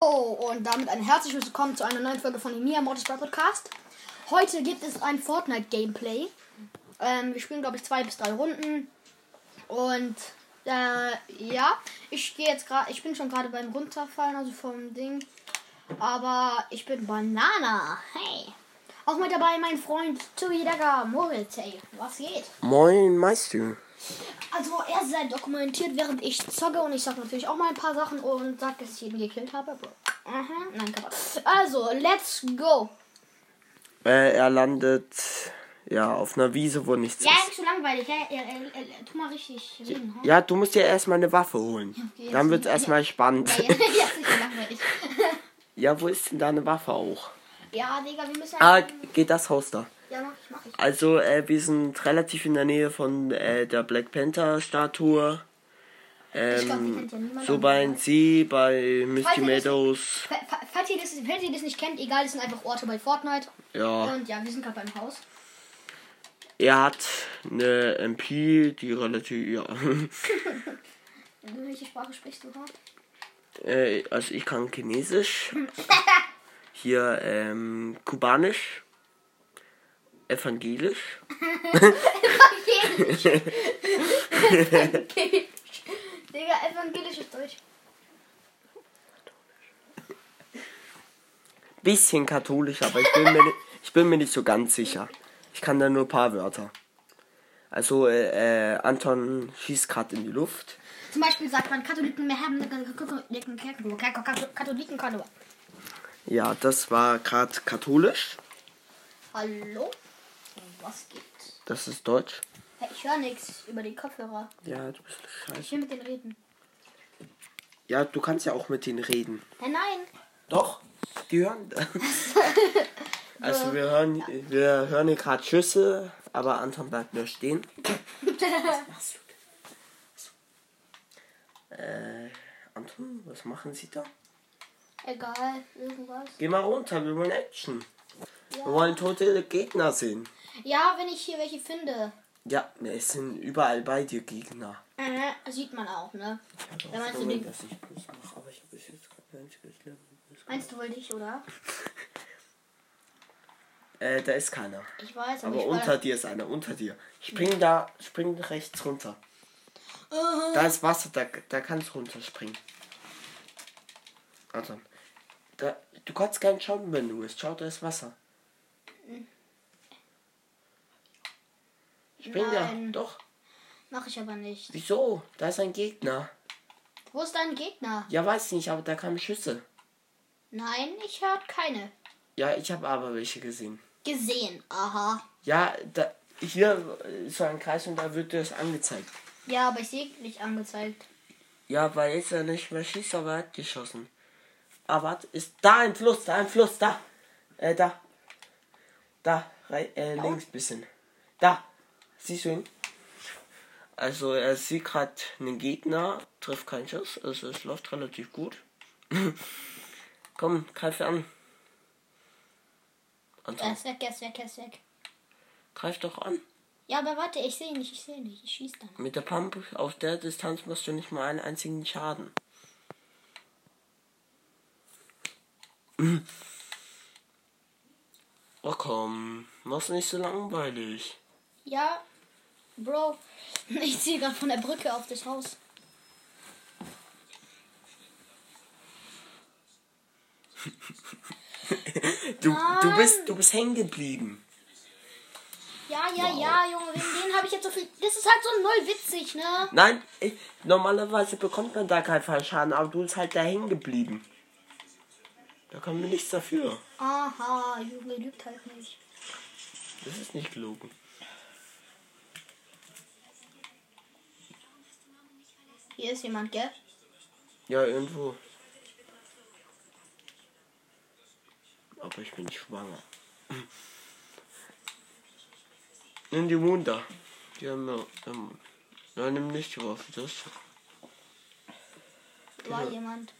Oh, und damit ein herzliches Willkommen zu einer neuen Folge von dem Mia Mortis Podcast. Heute gibt es ein Fortnite-Gameplay. Ähm, wir spielen, glaube ich, zwei bis drei Runden. Und äh, ja, ich gehe jetzt gerade, ich bin schon gerade beim Runterfallen, also vom Ding. Aber ich bin Banana. Hey. Auch mit dabei mein Freund Tui Dagger Moritz. Hey, was geht? Moin, Meister. Also er sei dokumentiert, während ich zocke und ich sag natürlich auch mal ein paar Sachen und sag, dass ich jeden gekillt habe. Aha, nein. Also, let's go. Äh, er landet ja auf einer Wiese, wo nichts Ja, ist. nicht so langweilig. Ja, ja, ja, ja, tu mal richtig reden. ha? Ja, du musst dir erstmal eine Waffe holen. Okay, Dann jetzt- wird's erstmal spannend. Ja, ja, ja, ist so langweilig. Ja, wo ist denn deine Waffe auch? Ja, Digga, wir müssen. Ah, geht das Haus da. Also, äh, wir sind relativ in der Nähe von äh, der Black Panther Statue. Glaub, Ähm, niemand. so bei NC, bei Misty Meadows. Fa- Falls ihr, das, falls ihr das nicht kennt, egal, das sind einfach Orte bei Fortnite. Ja, Und ja, wir sind gerade beim Haus. er hat eine MP, die relativ, ja. Welche Sprache sprichst du? Äh, also ich kann Chinesisch. Hier ähm, Kubanisch. Evangelisch. Evangelisch. Evangelisch. Digga, evangelisch ist Deutsch. Bisschen katholisch, aber ich bin mir, ni- ich bin mir nicht so ganz sicher. Ich kann da nur ein paar Wörter. Also äh, äh, Anton schießt gerade in die Luft. Zum Beispiel sagt man Katholiken mehr haben Katholiken Ja, das war gerade katholisch. Hallo? Was geht? Das ist Deutsch. Ich höre nichts über die Kopfhörer. Ja, du bist Ich scheiße. will mit denen reden. Ja, du kannst ja auch mit denen reden. Nein, nein. Doch, die hören. also wir hören, wir hören hier gerade Schüsse, aber Anton bleibt nur stehen. Was machst du denn? Äh, Anton, was machen Sie da? Egal, irgendwas. Geh mal runter, wir wollen Action. Ja. Wir wollen tote Gegner sehen. Ja, wenn ich hier welche finde. Ja, es sind überall bei dir Gegner. Äh, sieht man auch, ne? Ja, meinst du den- dass ich Plus mache, aber ich habe bis jetzt kein einziges Level. Meinst du wohl dich, oder? Äh, da ist keiner. Ich weiß, aber, Aber ich unter dir ist einer, unter dir. Spring da, spring rechts runter. Da ist Wasser, da, da kannst du runterspringen. Anton. Da, du kannst gerne schauen, wenn du willst. Schau, da ist Wasser. Spring da. Nein. Doch. Mach ich aber nicht. Wieso? Da ist ein Gegner. Wo ist dein Gegner? Ja, weiß nicht, aber da kamen Schüsse. Nein, ich hab keine. Ja, ich habe aber welche gesehen. Gesehen. Aha. Ja, da, hier ist so ein Kreis und da wird das angezeigt. Ja, aber ich sehe nicht angezeigt. Ja, weil jetzt er nicht mehr schießt, aber er hat geschossen. Aber warte, ist da ein Fluss, da ein Fluss, da. Äh, da. Da, rei- äh, links bisschen. Da. Siehst du ihn? Also er sieht gerade einen Gegner, trifft keinen Schuss, also es läuft relativ gut. Komm, greif an. Er Anton, ist weg, er ist weg, er ist weg. greif doch an. Ja, aber warte, ich sehe nicht, ich sehe nicht. Ich schieß dann. Mit der Pump auf der Distanz machst du nicht mal einen einzigen Schaden. Oh komm, mach's nicht so langweilig. Ja, Bro. Ich ziehe gerade von der Brücke auf das Haus. Du, du bist, du bist hängen geblieben. Ja, ja, ja, Junge, wegen denen habe ich jetzt so viel. Das ist halt so null witzig, ne? Nein, ich, normalerweise bekommt man da keinen Fallschaden, aber du bist halt da hängen geblieben. Da können wir nichts dafür. Aha, Junge lügt halt nicht. Das ist nicht gelogen. Hier ist jemand, gell? Ja, irgendwo. Aber ich bin schwanger. Nimm die Wunder. Die haben ja. Ähm, nein, nimm nicht die Waffe. Das, War Ja. jemand.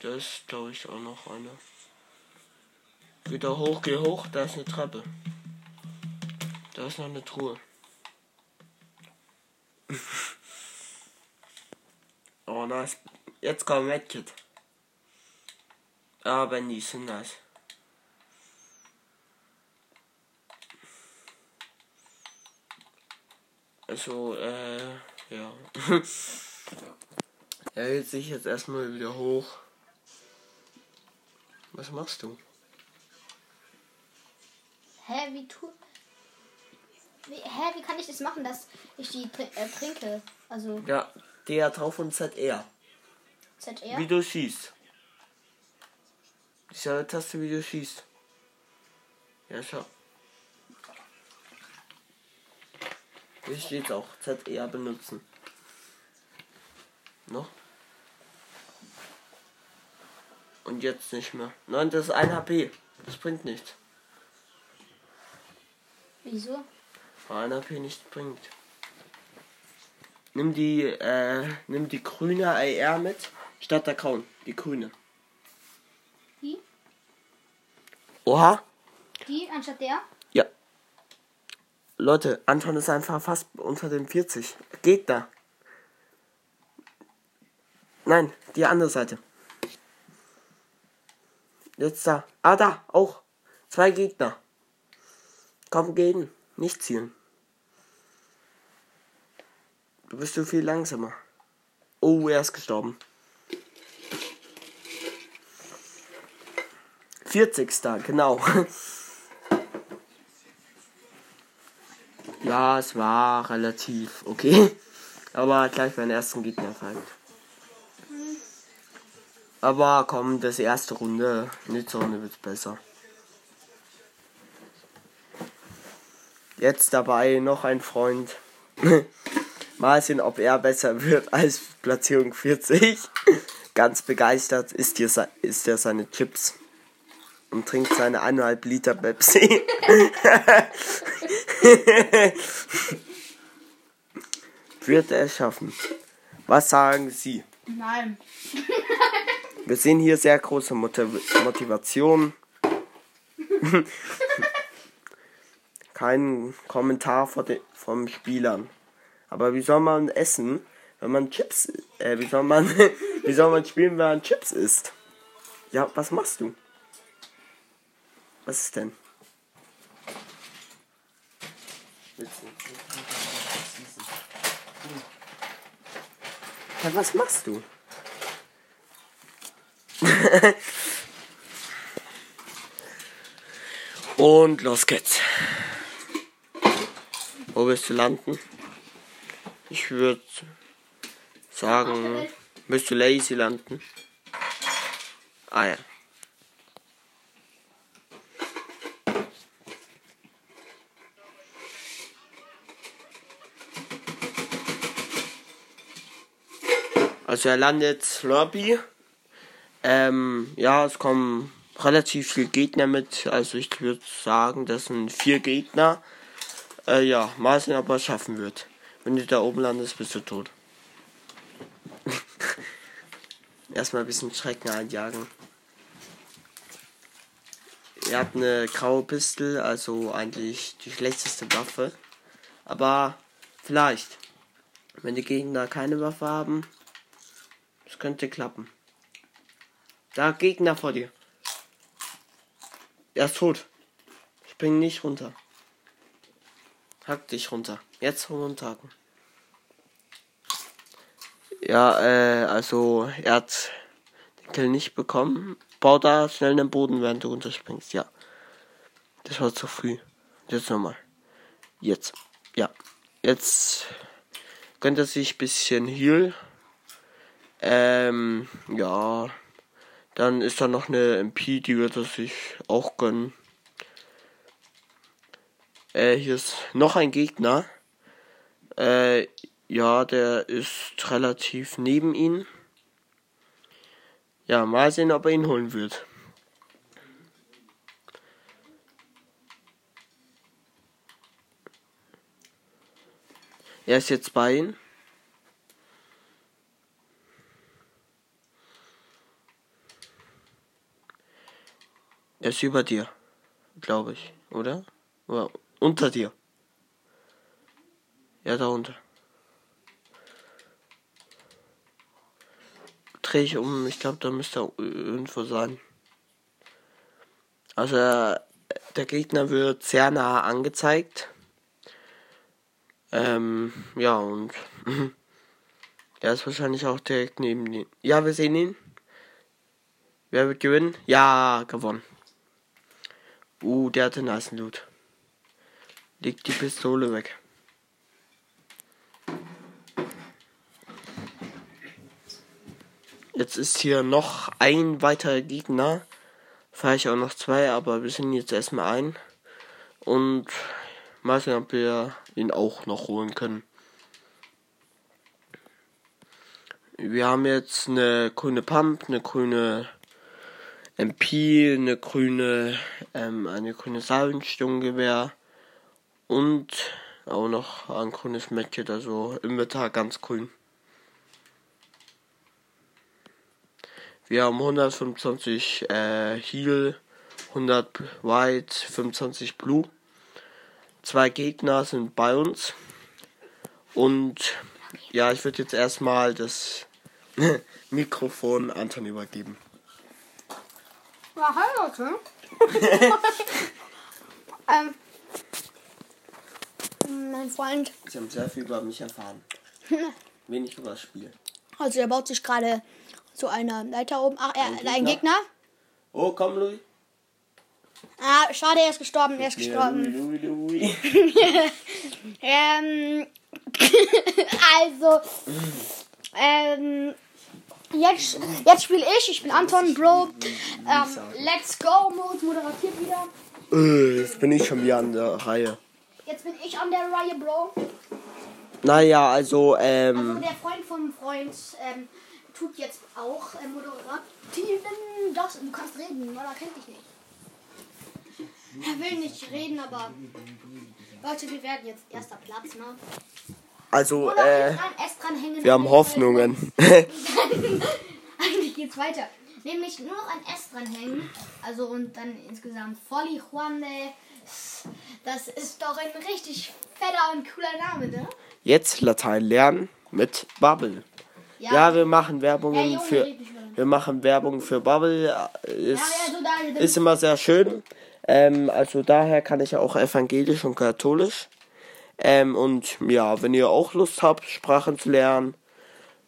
das ist, glaube ich, auch noch einer. Geh da hoch, geh hoch, da ist eine Treppe. Da ist noch eine Truhe. nice. Jetzt kommt Medkit. Aber nie sind nice. Also, äh, ja. er hält sich jetzt erstmal wieder hoch. Was machst du? Hä, wie tu. Wie, hä, wie kann ich das machen, dass ich die äh, trinke? Also Ja, der drauf und ZR. ZR? Wie du schießt. Diese Taste, wie du schießt. Ja, schau. Hier steht auch ZR benutzen. Noch? Und jetzt nicht mehr. Nein, das ist 1 HP. Das bringt nichts. Wieso? Weil 1 HP nicht bringt. Nimm die, äh, nimm die grüne AR mit, statt der grauen. Die grüne. Die? Oha. Die anstatt der? Ja. Leute, Anton ist einfach fast unter den 40. Geht da. Nein, die andere Seite. Jetzt da. Ah, da, auch. Zwei Gegner. Komm, gehen. Nicht zielen. Du bist so viel langsamer. Oh, er ist gestorben. 40. genau. Ja, es war relativ okay. Aber gleich beim ersten Gegner folgt. Aber komm, das erste Runde, nächste Runde wird besser. Jetzt dabei noch ein Freund. Mal sehen, ob er besser wird als Platzierung 40. Ganz begeistert isst, hier, isst er seine Chips und trinkt seine 1,5 Liter Pepsi. Wird er es schaffen? Was sagen Sie? Nein. Wir sehen hier sehr große Motiv Motivation. Kein Kommentar von den, vom Spielern. Aber wie soll man essen, wenn man Chips, äh, wie soll man, wie soll man spielen, wenn man Chips isst? Ja, was machst du? Was ist denn? Ja, was machst du? Und los geht's. Wo willst du landen? Ich würde sagen, du lazy landen? Ah ja. Also er landet Slurpee. Ähm, ja, es kommen relativ viele Gegner mit. Also ich würde sagen, das sind vier Gegner. Äh, ja, mal sehen, ob er es schaffen wird. Wenn du da oben landest, bist du tot. Erstmal ein bisschen Schrecken einjagen. Er hat eine graue Pistole, also eigentlich die schlechteste Waffe. Aber vielleicht, wenn die Gegner keine Waffe haben, das könnte klappen. Da Gegner vor dir. Er ist tot. Spring nicht runter. Hack dich runter. Jetzt runterhacken. Ja, äh, also er hat den Kill nicht bekommen. Bau da schnell den Boden, während du runterspringst. Ja. Das war zu früh. Jetzt nochmal. Jetzt. Ja. Jetzt gönnt er sich ein bisschen Heal. Ähm, ja. Dann ist da noch eine MP, die wird er sich auch gönnen. Äh, hier ist noch ein Gegner. Äh, ja, der ist relativ neben ihn. Ja, mal sehen, ob er ihn holen wird. Er ist jetzt bei ihm. Er ist über dir, glaube ich, oder? Oder unter dir. Ja, da unter. Dreh ich um, ich glaube, da müsste er irgendwo sein. Also der Gegner wird sehr nah angezeigt. Ähm, ja, und er ist wahrscheinlich auch direkt neben ihm. Ja, wir sehen ihn. Wer wird gewinnen? Ja, gewonnen. Uh, der hatte nice Loot. Legt die Pistole weg. Jetzt ist hier noch ein weiterer Gegner. Ich auch noch zwei, aber wir sind jetzt erstmal ein. Und mal sehen, ob wir ihn auch noch holen können. Wir haben jetzt eine grüne Pump, eine grüne MP, eine grüne, ähm, eine grüne Salvensturmgewehr und auch noch ein grünes Medkit, also Inventar ganz grün. Wir haben 125 äh, Heal, 100 White, 25 Blue. Zwei Gegner sind bei uns. Und ja, ich würde jetzt erstmal das Mikrofon Anton übergeben. Ja, hi Leute. ähm, mein Freund, Sie haben sehr viel über mich erfahren. Wenig über das Spiel. also er baut sich gerade zu einer Leiter oben. Ach, er, Ein ein Gegner. Oh, komm, Louis. Ah, schade, er ist gestorben, er ist gestorben. Louis, Louis, Louis. Ähm, also, ähm, jetzt, jetzt spiele ich, ich bin Anton, Bro. Ähm, let's go, Mode moderiert wieder. Äh, Jetzt bin ich schon wieder an der Reihe. Jetzt bin ich an der Reihe, Bro. Naja, also, Also ähm, der Freund vom Freund ähm, tut jetzt auch äh, Moderativen. Das, du kannst reden, weil er kennt dich nicht. Er will nicht reden, aber Leute, wir werden jetzt erster Platz, ne? also, äh, dranhängen. wir haben Hoffnungen. Eigentlich geht's weiter. Nämlich nur noch ein S dranhängen. Also und dann insgesamt Folly Juande. Das ist doch ein richtig fetter und cooler Name, ne? Jetzt Latein lernen mit Bubble. Ja, wir machen Ja, Werbungen Junge, für, wir machen Werbung für Bubble. Ist, Ja, also ist immer sehr schön. Ähm, also daher kann ich ja auch evangelisch und katholisch. Ähm, und ja, wenn ihr auch Lust habt, Sprachen zu lernen,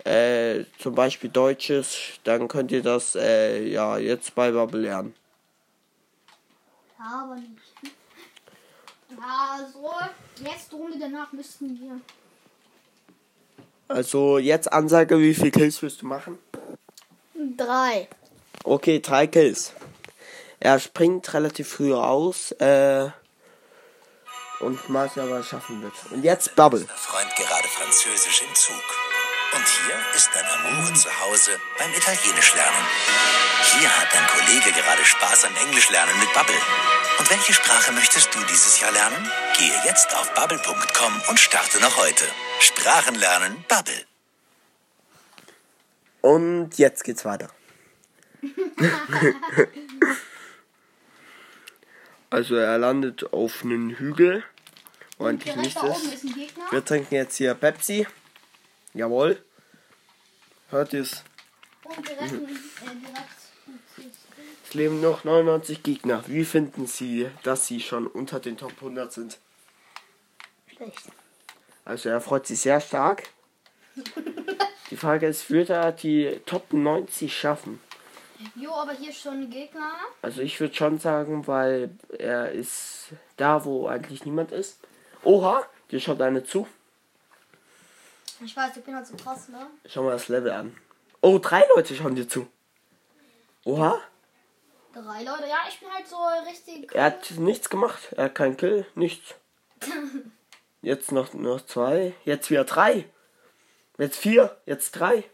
äh, zum Beispiel Deutsches, dann könnt ihr das äh, ja jetzt bei Bubble lernen. Ja, aber nicht. Ja, so. Letzte Runde danach müssten wir. Also jetzt Ansage, wie viel Kills willst du machen? Drei. Okay, drei Kills. Er springt relativ früh raus äh, und mal sehen, ob er es schaffen wird. Und jetzt Bubble. Freund gerade Französisch im Zug. Und hier ist dein Amour zu Hause beim Italienisch lernen. Hier hat dein Kollege gerade Spaß am Englisch lernen mit Bubble. Und welche Sprache möchtest du dieses Jahr lernen? Gehe jetzt auf bubble.com und starte noch heute. Sprachen lernen Bubble. Und jetzt geht's weiter. also er landet auf einem Hügel. eigentlich Direkt nicht da oben ist. ist ein Gegner. Wir trinken jetzt hier Pepsi. Jawohl. Hört ihr's? Und direkt, äh, direkt. Es leben noch 99 Gegner. Wie finden Sie, dass Sie schon unter den Top 100 sind? Schlecht. Also er freut sich sehr stark. Die Frage ist, wird er die Top 90 schaffen? Jo, aber hier ist schon ein Gegner. Also ich würde schon sagen, weil er ist da, wo eigentlich niemand ist. Oha, dir schaut eine zu. Ich weiß, ich bin halt so krass, ne? Schau mal das Level an. Oh, drei Leute schauen dir zu. Oha, Drei Leute. Ja, ich bin halt so richtig. er hat nichts gemacht. Er hat keinen Kill, nichts. Jetzt noch, noch zwei. Jetzt wieder drei. Jetzt vier. Jetzt drei.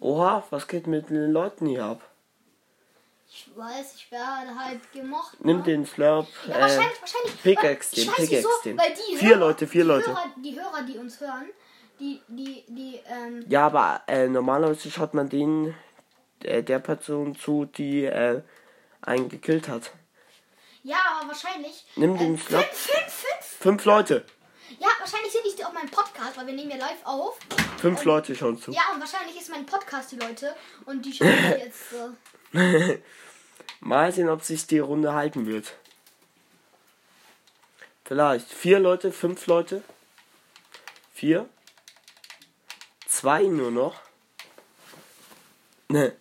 Oha, was geht mit den Leuten hier ab? Ich weiß, ich werde halt gemocht. Nimm ne? den Slurp. Ja, äh, wahrscheinlich, wahrscheinlich. Pickaxe den, Pickaxe den. Vier Hörer, Leute, vier die Leute. Hörer, die Hörer, die uns hören, die, die, die, ähm, Ja, aber äh, normalerweise schaut man den äh, der Person zu, die äh, einen gekillt hat. ja, aber wahrscheinlich. Nimm den äh, Slurp. fünf, fünf, fünf. Fünf Leute. Ja, wahrscheinlich sind die auf meinem Podcast, weil wir nehmen ja live auf. Fünf Leute schauen zu. Ja, und wahrscheinlich ist mein Podcast die Leute und die schauen jetzt so. Mal sehen, ob sich die Runde halten wird. Vielleicht vier Leute, fünf Leute. Vier. Zwei nur noch. Ne.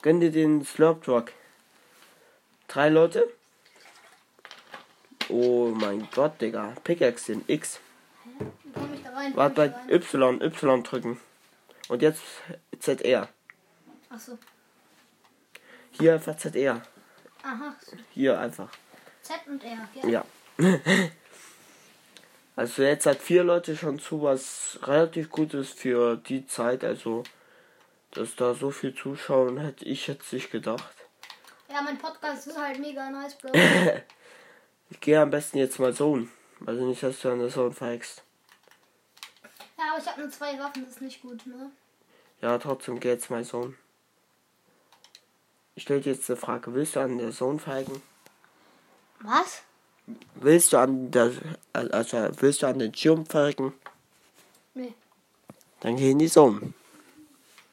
Gönn dir den Slurp Truck. Drei Leute. Oh mein Gott, Digga. Pickaxe in X. Warte bei? Y, Y drücken. Und jetzt ZR. Achso. Hier einfach ZR. Aha. Hier einfach. Z und R. Ja. Ja. Also jetzt hat vier Leute schon zu, was relativ gut ist für die Zeit. Also, dass da so viel zuschauen, hätte ich jetzt nicht gedacht. Ja, mein Podcast ist halt mega nice, Bro. Ich gehe am besten jetzt mal so. Also nicht, dass du an der Zone verhext. ja, aber ich habe nur zwei Waffen, das ist nicht gut, ne? Ja, trotzdem geh jetzt mal so. Ich stelle dir jetzt eine Frage. Willst du an der Zone verhecken? Was? Willst du an der, also willst du an den Schirm verhecken? Nee. Dann geh in die Zone.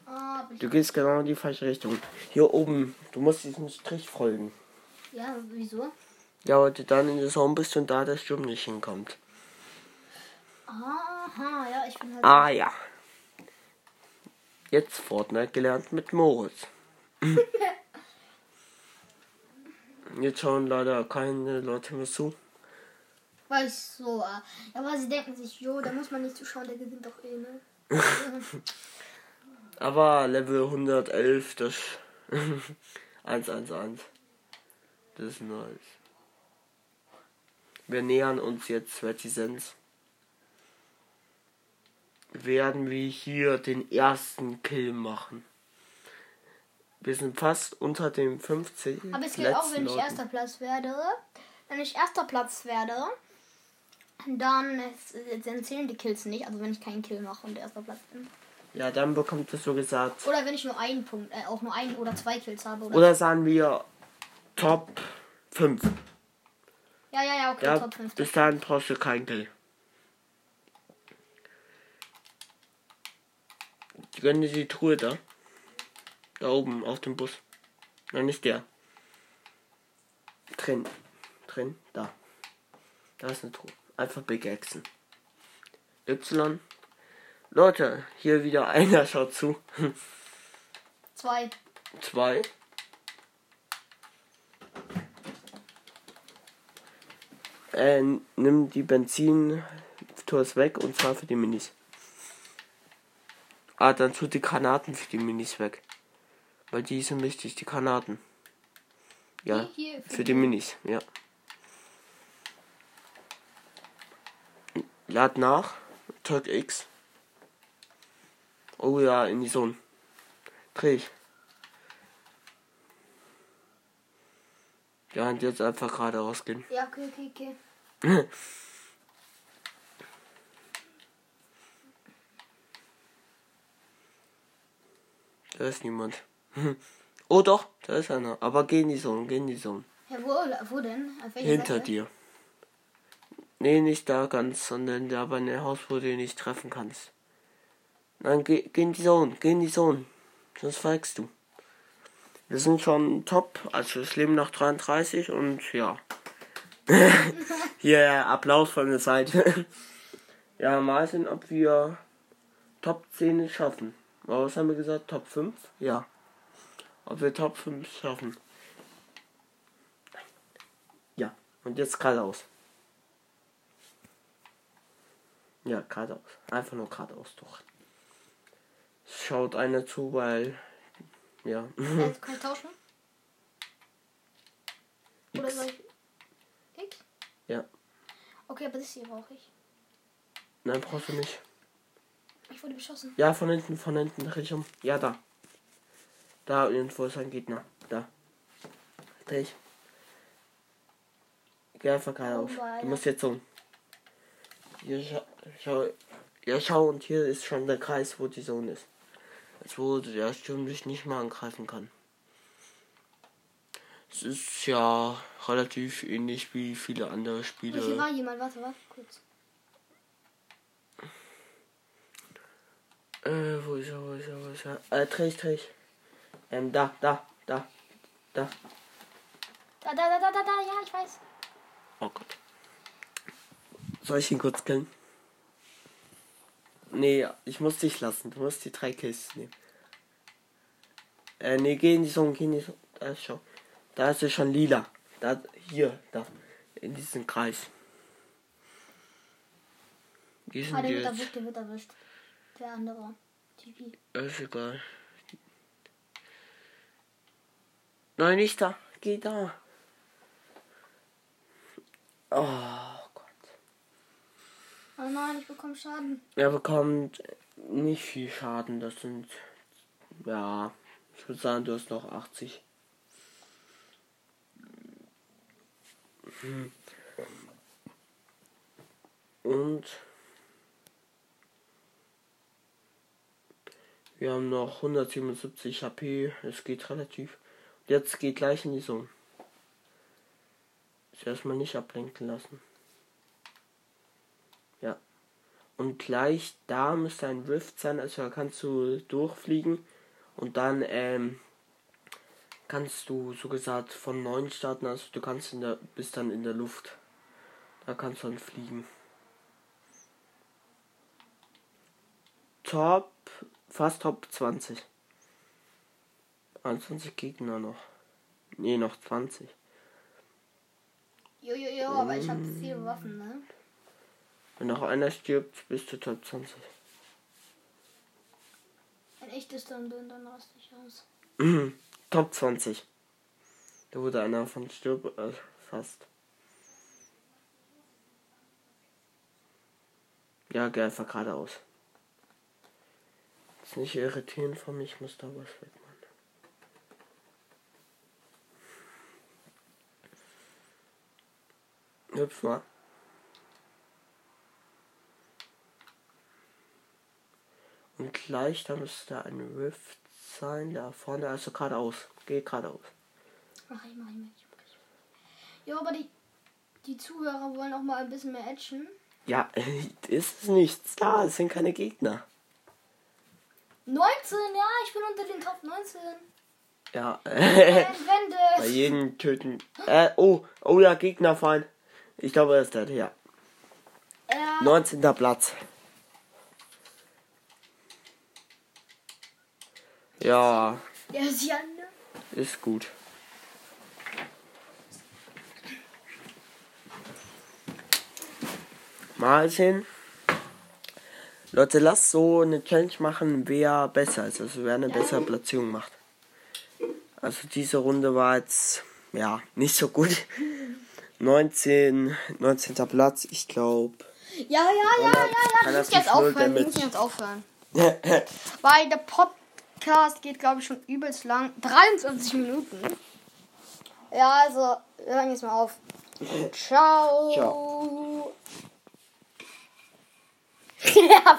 Ah, Du gehst genau in die falsche Richtung. Hier oben, du musst diesem Strich folgen. ja, wieso? Ja, weil du dann in der Zone bist und da der Sturm nicht hinkommt. Aha, ja, ich bin halt. Ah ja. Jetzt Fortnite gelernt mit Moritz. Jetzt schauen leider keine Leute mehr zu. Weil ich so, äh, ja, aber sie denken sich, jo, da muss man nicht zuschauen, der gewinnt doch eh, ne? Aber Level 111, das 111. Das ist nice. Wir nähern uns jetzt Reticence. Werden wir hier den ersten Kill machen. Wir sind fast unter dem 50. Aber es geht auch, wenn ich erster Platz werde. Wenn ich erster Platz werde, dann, dann zählen die Kills nicht. Also wenn ich keinen Kill mache und erster Platz bin. Ja, dann bekommt es so gesagt. Oder wenn ich nur einen Punkt, äh, auch nur einen oder zwei Kills habe. Oder, Oder sagen wir Top 5. ja, ja, ja, okay, Ja, Top 5. bis dahin brauchst du keinen Kill. Gönn dir die Truhe da. Da oben auf dem Bus. Nein, nicht der. Drin. Drin. Da. Da ist eine Truhe. Einfach Big Axen. Y. Leute, hier wieder einer schaut zu. Zwei. Zwei. Äh, nimm die Benzin-Tours weg und zwar für die Minis. Ah, dann tut die Granaten für die Minis weg. Weil die sind wichtig, die Granaten. Ja, hier für für die Minis, ja. Lad nach. Drück X. Oh ja, in die Zone. Dreh ich. Ja, und jetzt einfach gerade rausgehen. Ja, okay, okay, okay. Da ist niemand. Oh doch, da ist einer. Aber geh in die Zone, geh in die Zone. Ja, wo, wo denn? Hinter Seite? dir. Nee, nicht da ganz, sondern da bei einem Haus, wo du ihn nicht treffen kannst. Nein, geh, geh in die Zone, geh in die Zone. Sonst feigst du. Wir sind schon top, also es leben noch 33 und ja. Hier, Applaus von der Seite. ja, mal sehen, ob wir Top 10 schaffen. Was haben wir gesagt? Top 5? Ja. Ob wir Top 5 schaffen. Ja, und jetzt geradeaus. Ja, geradeaus. Einfach nur geradeaus doch. Schaut einer zu, weil. Ja. Kann ich tauschen? Oder soll ich. X? Ja. Okay, aber das hier brauche ich. Nein, brauchst du nicht. Ich wurde beschossen. Ja, von hinten, von hinten, ich um. Ja, da. Da irgendwo ist ein Gegner. Da. Dreh ich. Geh einfach geradeaus. Du musst jetzt um. Hier, schau, schau. Ja, schau, und hier ist schon der Kreis, wo die Zone ist. Als wo der Sturm dich nicht mal angreifen kann. Es ist ja relativ ähnlich wie viele andere Oh, hier Spiele. war jemand. Warte, warte, kurz. Äh, wo ist er, wo ist er, wo ist er? Äh, dreh ich, dreh ich. Ähm, da, da, da, da. Da, da, da, da, da, da, ja, ich weiß. Oh Gott. Soll ich ihn kurz killen? Nee, ich muss dich lassen. Du musst die drei Kills nehmen. Äh, nee, geh in die Zone, geh in die Zone. Da ist schon. Da ist es schon lila. Da, hier, da. In diesem Kreis. Wie Ah, sind der die wird erwischt, der wird erwischt. Der andere. TP. Ist egal. Nein, nicht da. Geh da. Oh Gott. Oh nein, ich bekomme Schaden. Er bekommt nicht viel Schaden. Das sind. Ja. Ich würde sagen, du hast noch 80. Hm. Und. Wir haben noch 177 HP. Es geht relativ. Jetzt geht gleich in die Zone. Ist erstmal nicht ablenken lassen. Ja. Und gleich da müsste ein Rift sein, also da kannst du durchfliegen und dann ähm, kannst du so gesagt von 9 starten, also du kannst in der bist dann in der Luft. Da kannst du dann fliegen. Top, fast Top 20. 21 Gegner noch. Nee, noch 20. Jo, jo, jo, aber ich habe viele Waffen, ne? Wenn noch einer stirbt, bist du Top 20. Wenn ich das dann bin, dann raste ich aus. Top 20. Da wurde einer von stirb äh, fast. Ja, geh einfach geradeaus. Ist nicht irritieren von mich, ich muss da was wegmachen. Hüpf mal. Und gleich, da müsste ein Rift sein, da vorne, also geradeaus. Geh geradeaus. Mach ich, mach ich, mach ich. Jo, aber die, die Zuhörer wollen auch mal ein bisschen mehr Action. Ja, ist nichts da, es sind keine Gegner. 19, ja, ich bin unter den Top 19. Ja, Äh, bei jedem töten. Äh, oh, oh ja, Gegnerfeind. Ich glaube, er ist der, ja. Ja, 19. Platz. Ja, der ist ja, ne? ist gut. Mal sehen. Leute, lasst so eine Challenge machen, wer besser ist, also wer eine bessere Platzierung macht. Also diese Runde war jetzt ja nicht so gut. 19, 19. Platz, ich glaube. Ja, ja, ja, ja, ja. Wir müssen jetzt aufhören. Wir müssen jetzt aufhören. Weil der Podcast geht, glaube ich, schon übelst lang. 23 Minuten. Ja, also, wir hören jetzt mal auf. Ciao. Ciao. ja,